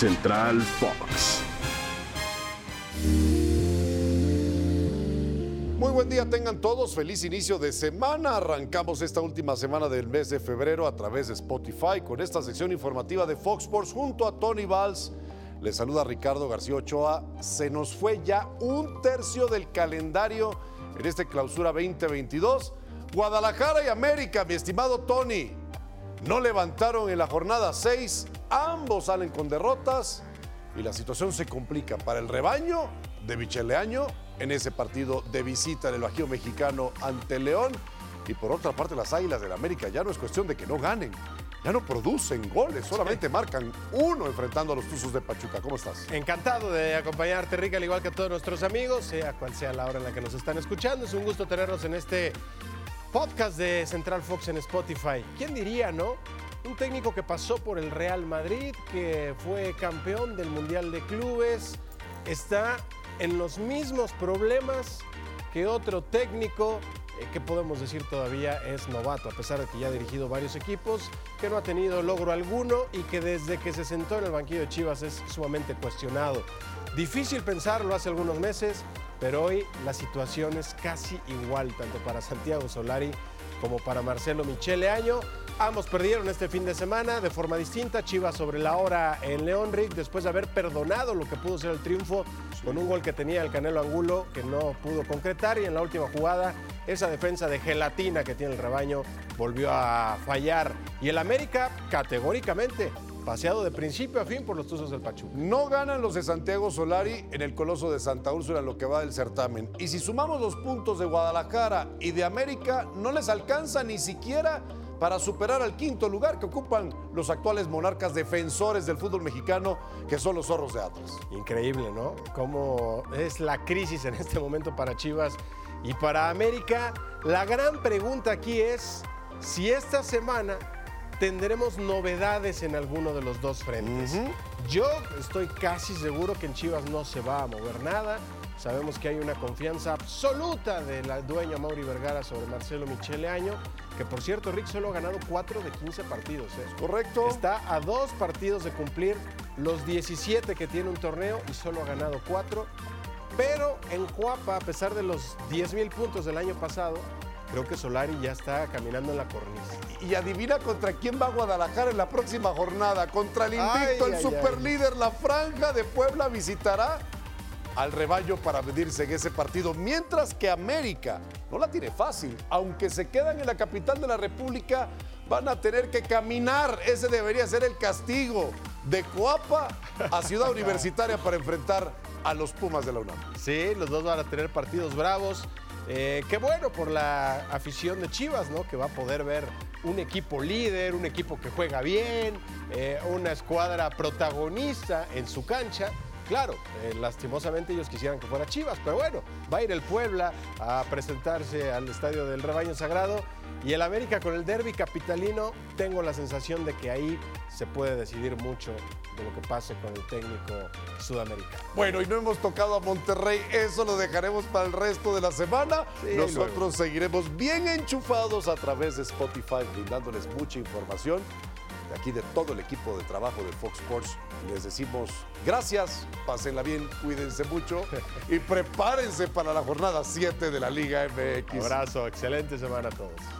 Central Fox. Muy buen día tengan todos, feliz inicio de semana. Arrancamos esta última semana del mes de febrero a través de Spotify con esta sección informativa de Fox Sports junto a Tony Valls. Les saluda Ricardo García Ochoa. Se nos fue ya un tercio del calendario en este clausura 2022. Guadalajara y América, mi estimado Tony, no levantaron en la jornada 6. Ambos salen con derrotas y la situación se complica para el rebaño de Micheleaño en ese partido de visita en el Bajío Mexicano ante León. Y por otra parte, las Águilas del América ya no es cuestión de que no ganen, ya no producen goles, solamente marcan uno enfrentando a los Tuzos de Pachuca. ¿Cómo estás? Encantado de acompañarte, Rica, al igual que a todos nuestros amigos, sea cual sea la hora en la que nos están escuchando. Es un gusto tenerlos en este podcast de Central Fox en Spotify. ¿Quién diría, no? Un técnico que pasó por el Real Madrid, que fue campeón del Mundial de Clubes, está en los mismos problemas que otro técnico eh, que podemos decir todavía es novato, a pesar de que ya ha dirigido varios equipos, que no ha tenido logro alguno y que desde que se sentó en el banquillo de Chivas es sumamente cuestionado. Difícil pensarlo hace algunos meses, pero hoy la situación es casi igual, tanto para Santiago Solari como para Marcelo Michele Año. Ambos perdieron este fin de semana de forma distinta. Chivas sobre la hora en León Rick, después de haber perdonado lo que pudo ser el triunfo con un gol que tenía el Canelo Angulo que no pudo concretar. Y en la última jugada, esa defensa de gelatina que tiene el rebaño volvió a fallar. Y el América, categóricamente, paseado de principio a fin por los Tuzos del Pachuca. No ganan los de Santiago Solari en el Coloso de Santa Úrsula lo que va del certamen. Y si sumamos los puntos de Guadalajara y de América, no les alcanza ni siquiera para superar al quinto lugar que ocupan los actuales monarcas defensores del fútbol mexicano, que son los zorros de Atlas. Increíble, ¿no? Cómo es la crisis en este momento para Chivas y para América. La gran pregunta aquí es si esta semana tendremos novedades en alguno de los dos frentes. Yo estoy casi seguro que en Chivas no se va a mover nada. Sabemos que hay una confianza absoluta del dueño Mauri Vergara sobre Marcelo Michele Año, que por cierto, Rick solo ha ganado 4 de 15 partidos. ¿eh? Correcto. Está a dos partidos de cumplir los 17 que tiene un torneo y solo ha ganado 4. Pero en Cuapa, a pesar de los 10 mil puntos del año pasado, creo que Solari ya está caminando en la cornisa. Y adivina contra quién va Guadalajara en la próxima jornada. Contra el invicto, Ay, el ay, superlíder, la franja de Puebla visitará al rebaño para medirse en ese partido. Mientras que América no la tiene fácil. Aunque se quedan en la capital de la República, van a tener que caminar. Ese debería ser el castigo de Coapa a Ciudad Universitaria para enfrentar a los Pumas de la UNAM. Sí, los dos van a tener partidos bravos. Eh, qué bueno por la afición de Chivas, ¿no? Que va a poder ver un equipo líder, un equipo que juega bien, eh, una escuadra protagonista en su cancha. Claro, eh, lastimosamente ellos quisieran que fuera Chivas, pero bueno, va a ir el Puebla a presentarse al Estadio del Rebaño Sagrado y el América con el derby capitalino, tengo la sensación de que ahí se puede decidir mucho de lo que pase con el técnico sudamericano. Bueno, y no hemos tocado a Monterrey, eso lo dejaremos para el resto de la semana. Sí, Nosotros luego. seguiremos bien enchufados a través de Spotify, brindándoles mucha información. De aquí de todo el equipo de trabajo de Fox Sports, les decimos gracias, pásenla bien, cuídense mucho y prepárense para la jornada 7 de la Liga MX. Abrazo, excelente semana a todos.